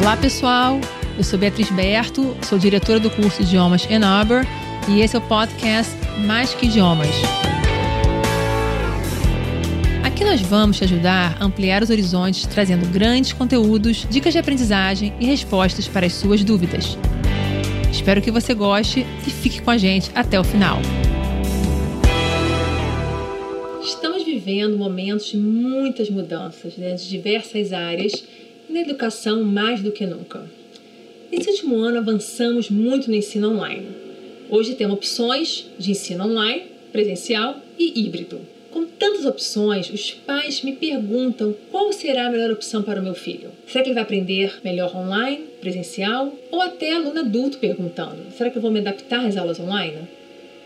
Olá, pessoal. Eu sou Beatriz Berto, sou diretora do curso Idiomas Arbor e esse é o podcast Mais que Idiomas. Aqui nós vamos te ajudar a ampliar os horizontes, trazendo grandes conteúdos, dicas de aprendizagem e respostas para as suas dúvidas. Espero que você goste e fique com a gente até o final. Estamos vivendo momentos de muitas mudanças, né, de diversas áreas, na educação mais do que nunca. Nesse último ano, avançamos muito no ensino online. Hoje temos opções de ensino online, presencial e híbrido. Com tantas opções, os pais me perguntam qual será a melhor opção para o meu filho. Será que ele vai aprender melhor online, presencial? Ou até aluno adulto perguntando: será que eu vou me adaptar às aulas online?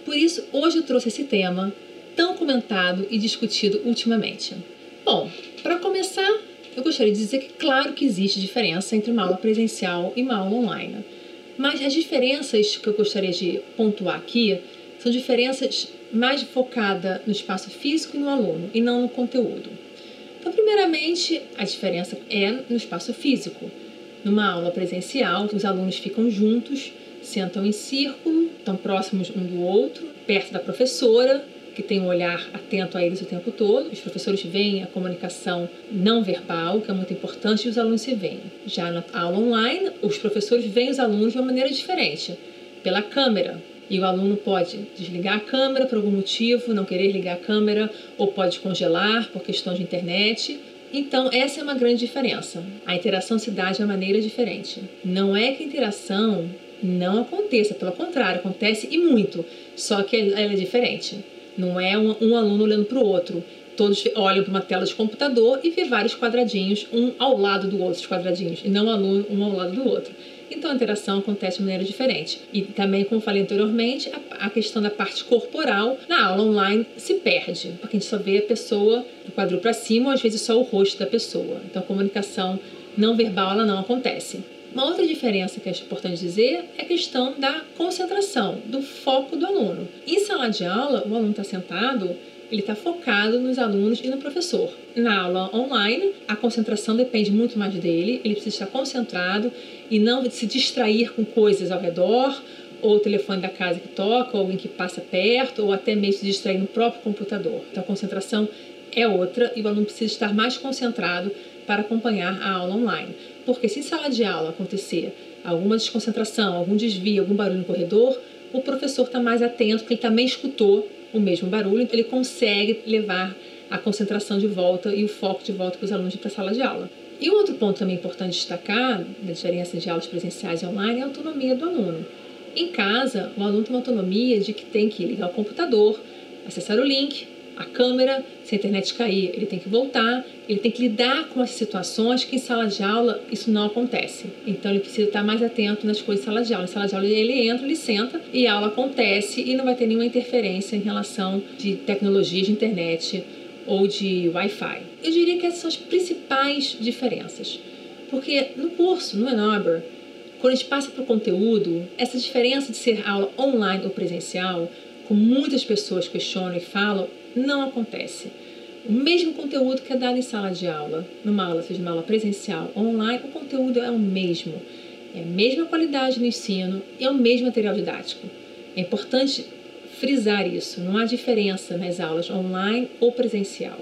Por isso, hoje eu trouxe esse tema tão comentado e discutido ultimamente. Bom, para começar, eu gostaria de dizer que, claro que existe diferença entre uma aula presencial e uma aula online. Mas as diferenças que eu gostaria de pontuar aqui são diferenças mais focadas no espaço físico e no aluno, e não no conteúdo. Então, primeiramente, a diferença é no espaço físico. Numa aula presencial, os alunos ficam juntos, sentam em círculo, estão próximos um do outro, perto da professora, que tem um olhar atento a eles o tempo todo. Os professores veem a comunicação não verbal, que é muito importante, e os alunos se veem. Já na aula online, os professores veem os alunos de uma maneira diferente, pela câmera. E o aluno pode desligar a câmera por algum motivo, não querer ligar a câmera, ou pode congelar por questão de internet. Então, essa é uma grande diferença. A interação se dá de uma maneira diferente. Não é que a interação não aconteça, pelo contrário, acontece e muito, só que ela é diferente. Não é um, um aluno olhando para o outro. Todos olham para uma tela de computador e vê vários quadradinhos, um ao lado do outro, os quadradinhos, e não um aluno um ao lado do outro. Então a interação acontece de maneira diferente. E também, como falei anteriormente, a, a, questão da parte corporal na aula online se perde, porque a gente só vê a pessoa do quadril para cima ou às vezes só o rosto da pessoa. Então a comunicação não verbal ela não acontece. Uma outra diferença que é importante dizer é a questão da concentração, do foco do aluno. Em sala de aula, o aluno está sentado, ele está focado nos alunos e no professor. Na aula online, a concentração depende muito mais dele, ele precisa estar concentrado e não se distrair com coisas ao redor, ou o telefone da casa que toca, ou alguém que passa perto, ou até mesmo se distrair no próprio computador. Então a concentração é outra e o aluno precisa estar mais concentrado para acompanhar a aula online. Porque se em sala de aula acontecer alguma desconcentração, algum desvio, algum barulho no corredor, o professor está mais atento, porque ele também escutou o mesmo barulho, então ele consegue levar a concentração de volta e o foco de volta para os alunos para a sala de aula. E um outro ponto também importante destacar da diferença de aulas presenciais e online é a autonomia do aluno. Em casa, o aluno tem uma autonomia de que tem que ligar o computador, acessar o link, a câmera, se a internet cair, ele tem que voltar, ele tem que lidar com as situações que em sala de aula isso não acontece. Então ele precisa estar mais atento nas coisas em sala de aula. Em sala de aula ele entra, ele senta e a aula acontece e não vai ter nenhuma interferência em relação de tecnologia de internet ou de Wi-Fi. Eu diria que essas são as principais diferenças. Porque no curso, no Enabler, quando a gente passa para o conteúdo, essa diferença de ser aula online ou presencial, como muitas pessoas questionam e falam, não acontece. O mesmo conteúdo que é dado em sala de aula, numa aula, seja uma aula presencial online, o conteúdo é o mesmo. É a mesma qualidade no ensino e é o mesmo material didático. É importante frisar isso, não há diferença nas aulas online ou presencial.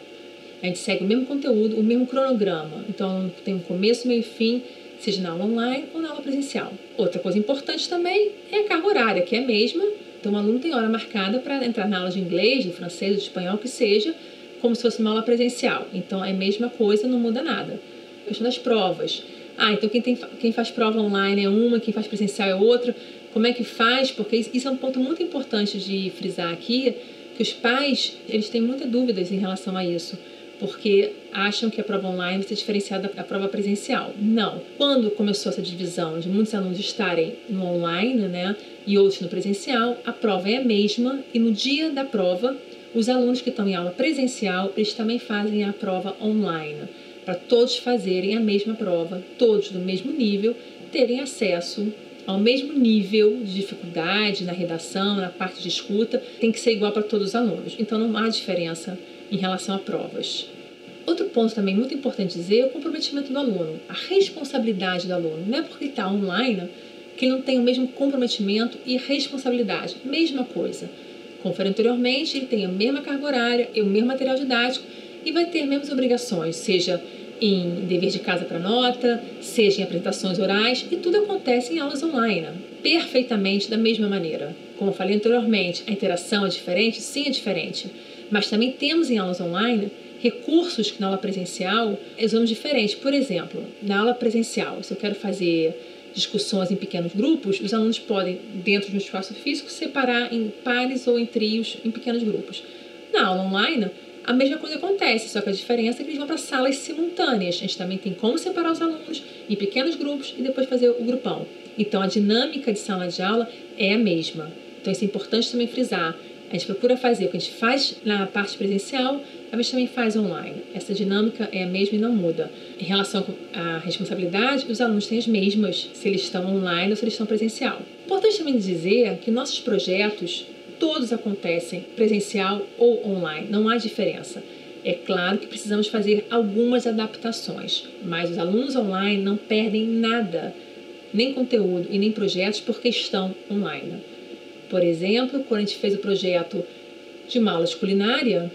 A gente segue o mesmo conteúdo, o mesmo cronograma. Então, tem um começo, meio e fim, seja na aula online ou na aula presencial. Outra coisa importante também é a carga horária, que é a mesma, então, o aluno tem hora marcada para entrar na aula de inglês, de francês, de espanhol, que seja, como se fosse uma aula presencial. Então, é a mesma coisa, não muda nada. A questão das provas. Ah, então quem, tem, quem faz prova online é uma, quem faz presencial é outra. Como é que faz? Porque isso é um ponto muito importante de frisar aqui, que os pais, eles têm muitas dúvidas em relação a isso porque acham que a prova online vai ser diferenciada da prova presencial. Não. Quando começou essa divisão de muitos alunos estarem no online, né, e outros no presencial, a prova é a mesma e no dia da prova, os alunos que estão em aula presencial, eles também fazem a prova online, para todos fazerem a mesma prova, todos do mesmo nível, terem acesso ao mesmo nível de dificuldade na redação, na parte de escuta, tem que ser igual para todos os alunos. Então não há diferença em relação a provas. Outro ponto também muito importante dizer é o comprometimento do aluno, a responsabilidade do aluno. Não é porque está online que ele não tem o mesmo comprometimento e responsabilidade. Mesma coisa. Falei anteriormente, ele tem a mesma carga horária e o mesmo material didático e vai ter as mesmas obrigações, seja em dever de casa para nota, seja em apresentações orais, e tudo acontece em aulas online, perfeitamente da mesma maneira. Como eu falei anteriormente, a interação é diferente? Sim, é diferente. Mas também temos em aulas online recursos que na aula presencial usamos diferentes. Por exemplo, na aula presencial, se eu quero fazer discussões em pequenos grupos, os alunos podem, dentro de um espaço físico, separar em pares ou em trios em pequenos grupos. Na aula online, a mesma coisa acontece, só que a diferença é que eles vão para salas simultâneas. A gente também tem como separar os alunos em pequenos grupos e depois fazer o grupão. Então, a dinâmica de sala de aula é a mesma. Então, isso é importante também frisar. A gente procura fazer o que a gente faz na parte presencial, a gente também faz online. Essa dinâmica é a mesma e não muda. Em relação à responsabilidade, os alunos têm as mesmas se eles estão online ou se eles estão presencial. Importante também dizer que nossos projetos todos acontecem presencial ou online, não há diferença. É claro que precisamos fazer algumas adaptações, mas os alunos online não perdem nada, nem conteúdo e nem projetos porque estão online. Por exemplo, quando a gente fez o projeto de uma aula de culinária,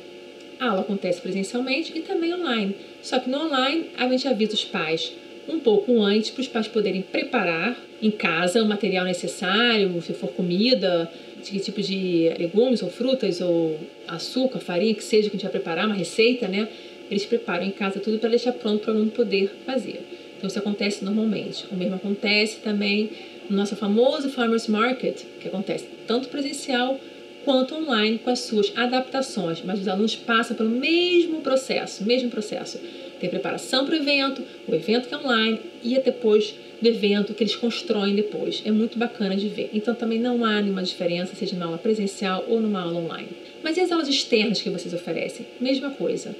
a aula acontece presencialmente e também online. Só que no online a gente avisa os pais um pouco antes para os pais poderem preparar em casa o material necessário, se for comida, que tipo de legumes ou frutas ou açúcar, farinha, que seja que a gente vai preparar, uma receita, né? Eles preparam em casa tudo para deixar pronto para o aluno poder fazer. Então isso acontece normalmente. O mesmo acontece também nosso famoso Farmers Market, que acontece tanto presencial quanto online com as suas adaptações, mas os alunos passam pelo mesmo processo, mesmo processo. Tem preparação para o evento, o evento que é online e depois do evento que eles constroem depois. É muito bacana de ver. Então também não há nenhuma diferença, seja numa aula presencial ou numa aula online. Mas e as aulas externas que vocês oferecem? Mesma coisa.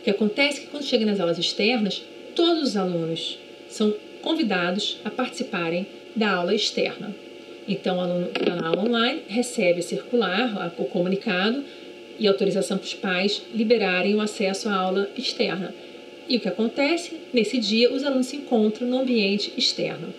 O que acontece é que quando chega nas aulas externas, todos os alunos são convidados a participarem da aula externa. Então, o aluno na aula online recebe circular, o comunicado e autorização para os pais liberarem o acesso à aula externa. E o que acontece? Nesse dia, os alunos se encontram no ambiente externo,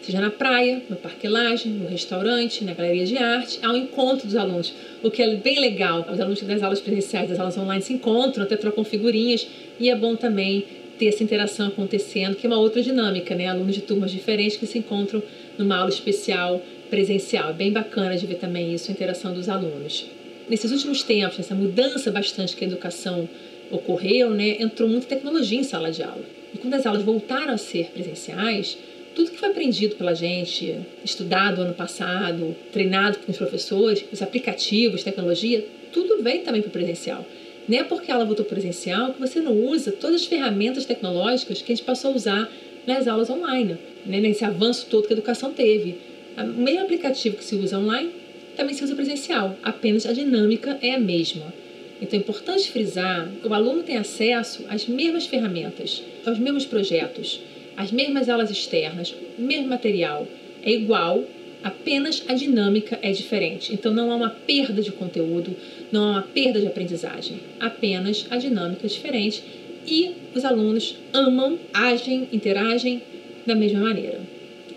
seja na praia, no parque Laje, no restaurante, na galeria de arte, há um encontro dos alunos, o que é bem legal. Os alunos das aulas presenciais, das aulas online se encontram, até trocam figurinhas, e é bom também ter essa interação acontecendo, que é uma outra dinâmica, né? Alunos de turmas diferentes que se encontram numa aula especial presencial. É bem bacana de ver também isso, a interação dos alunos. Nesses últimos tempos, essa mudança bastante que a educação ocorreu, né, entrou muita tecnologia em sala de aula. E quando as aulas voltaram a ser presenciais, tudo que foi aprendido pela gente, estudado ano passado, treinado com os professores, os aplicativos, tecnologia, tudo veio também para o presencial. Não é porque ela voltou presencial que você não usa todas as ferramentas tecnológicas que a gente passou a usar nas aulas online, né? nesse avanço todo que a educação teve. O mesmo aplicativo que se usa online também se usa presencial, apenas a dinâmica é a mesma. Então é importante frisar que o aluno tem acesso às mesmas ferramentas, aos mesmos projetos, às mesmas aulas externas, o mesmo material. É igual, apenas a dinâmica é diferente. Então não há uma perda de conteúdo, não há uma perda de aprendizagem, apenas a dinâmica é diferente e os alunos amam, agem, interagem da mesma maneira.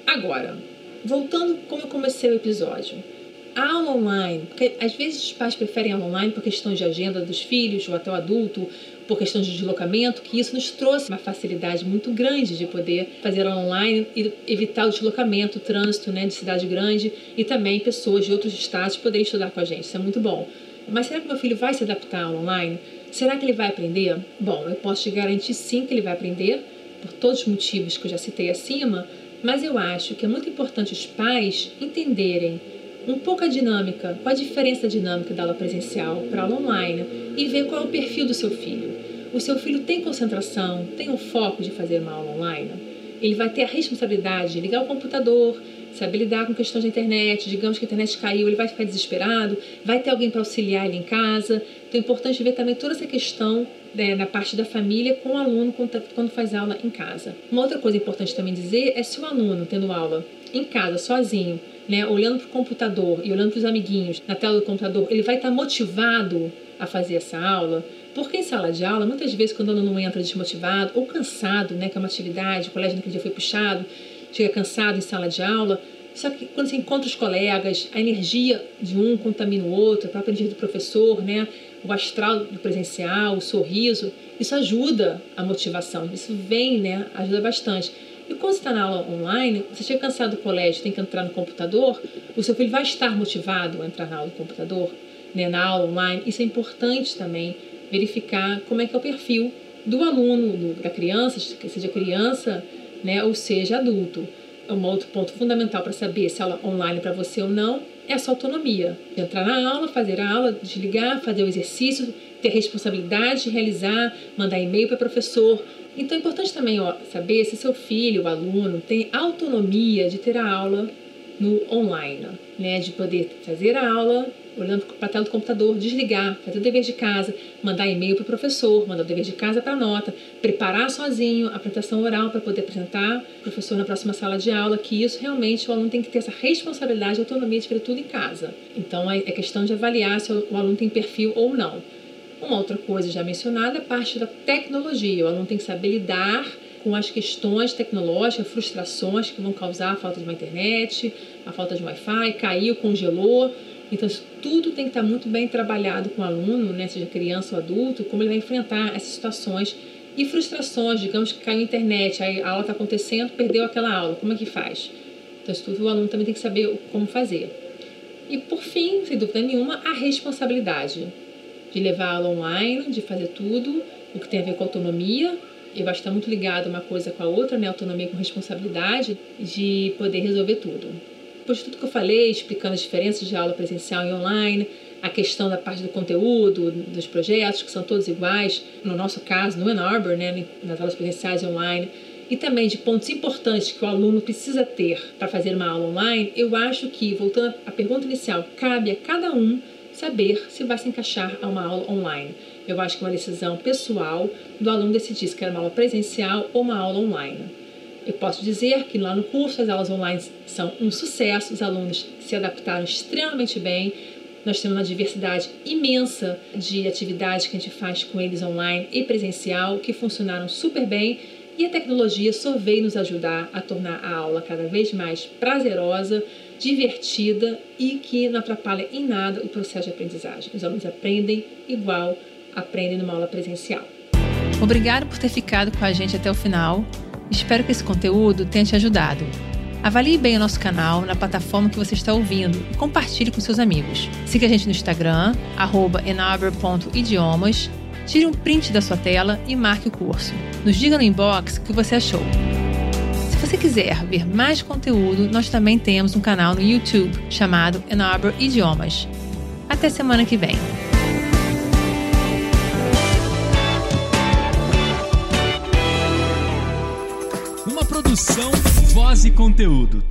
Agora, voltando como eu comecei o episódio aula online, porque às vezes os pais preferem aula online por questões de agenda dos filhos ou até o adulto, por questões de deslocamento, que isso nos trouxe uma facilidade muito grande de poder fazer aula online e evitar o deslocamento, o trânsito né, de cidade grande e também pessoas de outros estados poderem estudar com a gente. Isso é muito bom. Mas será que meu filho vai se adaptar aula online? Será que ele vai aprender? Bom, eu posso te garantir sim que ele vai aprender, por todos os motivos que eu já citei acima, mas eu acho que é muito importante os pais entenderem um pouco a dinâmica, qual a diferença dinâmica da aula presencial para aula online e ver qual é o perfil do seu filho. O seu filho tem concentração, tem o foco de fazer uma aula online? Ele vai ter a responsabilidade de ligar o computador, saber lidar com questões da internet, digamos que a internet caiu, ele vai ficar desesperado, vai ter alguém para auxiliar ele em casa. Então é importante ver também toda essa questão né, na parte da família com o aluno quando faz aula em casa. Uma outra coisa importante também dizer é se o aluno, tendo aula em casa, sozinho, né, olhando para o computador e olhando para os amiguinhos na tela do computador, ele vai estar tá motivado a fazer essa aula, porque em sala de aula, muitas vezes, quando o aluno entra desmotivado ou cansado, né, que é uma atividade, o colégio naquele dia foi puxado, chega cansado em sala de aula, só que quando você encontra os colegas, a energia de um contamina o outro, a própria energia do professor, né, o astral do presencial, o sorriso, isso ajuda a motivação, isso vem, né, ajuda bastante. E quando você está na aula online, você chega cansado do colégio, tem que entrar no computador, o seu filho vai estar motivado a entrar na aula do computador, né, na aula online. Isso é importante também verificar como é que é o perfil do aluno, do, da criança, seja criança, né, ou seja adulto. Um outro ponto fundamental para saber se a aula online é para você ou não é a sua autonomia. Entrar na aula, fazer a aula, desligar, fazer o exercício, ter responsabilidade de realizar, mandar e-mail para o professor. Então é importante também ó, saber se seu filho, o aluno, tem autonomia de ter a aula no online, né? De poder fazer a aula olhando para a tela do computador, desligar, fazer o dever de casa, mandar e-mail para o professor, mandar o dever de casa para a nota, preparar sozinho a apresentação oral para poder apresentar o professor na próxima sala de aula, que isso realmente o aluno tem que ter essa responsabilidade e autonomia de fazer tudo em casa. Então é, é questão de avaliar se o aluno tem perfil ou não. Uma outra coisa já mencionada é a parte da tecnologia. O aluno tem que saber lidar com as questões tecnológicas, frustrações que vão causar a falta de uma internet, a falta de Wi-Fi, caiu, congelou. Então, isso tudo tem que estar muito bem trabalhado com o aluno, né, seja criança ou adulto, como ele vai enfrentar essas situações e frustrações, digamos que caiu a internet, a aula está acontecendo, perdeu aquela aula, como é que faz? Então, isso tudo o aluno também tem que saber como fazer. E, por fim, sem dúvida nenhuma, a responsabilidade de levar aula online, de fazer tudo o que tem a ver com autonomia. Eu acho que está muito ligado uma coisa com a outra, né? Autonomia com responsabilidade, de poder resolver tudo. Depois de tudo que eu falei, explicando as diferenças de aula presencial e online, a questão da parte do conteúdo, dos projetos, que são todos iguais, no nosso caso, no Ann Arbor, né, nas aulas presenciais e online, e também de pontos importantes que o aluno precisa ter para fazer uma aula online, eu acho que, voltando à pergunta inicial, cabe a cada um saber se vai se encaixar a uma aula online. Eu acho que é uma decisão pessoal do aluno decidir se quer uma aula presencial ou uma aula online. Eu posso dizer que lá no curso as aulas online são um sucesso, os alunos se adaptaram extremamente bem. Nós temos uma diversidade imensa de atividades que a gente faz com eles online e presencial que funcionaram super bem e a tecnologia só veio nos ajudar a tornar a aula cada vez mais prazerosa, divertida e que não atrapalha em nada o processo de aprendizagem. Os alunos aprendem igual aprendem numa aula presencial. Obrigado por ter ficado com a gente até o final. Espero que esse conteúdo tenha te ajudado. Avalie bem o nosso canal na plataforma que você está ouvindo e compartilhe com seus amigos. Siga a gente no Instagram, enaber.idiomas, tire um print da sua tela e marque o curso. Nos diga no inbox o que você achou. Se você quiser ver mais conteúdo, nós também temos um canal no YouTube chamado Arbor Idiomas. Até semana que vem. Uma produção, voz e conteúdo.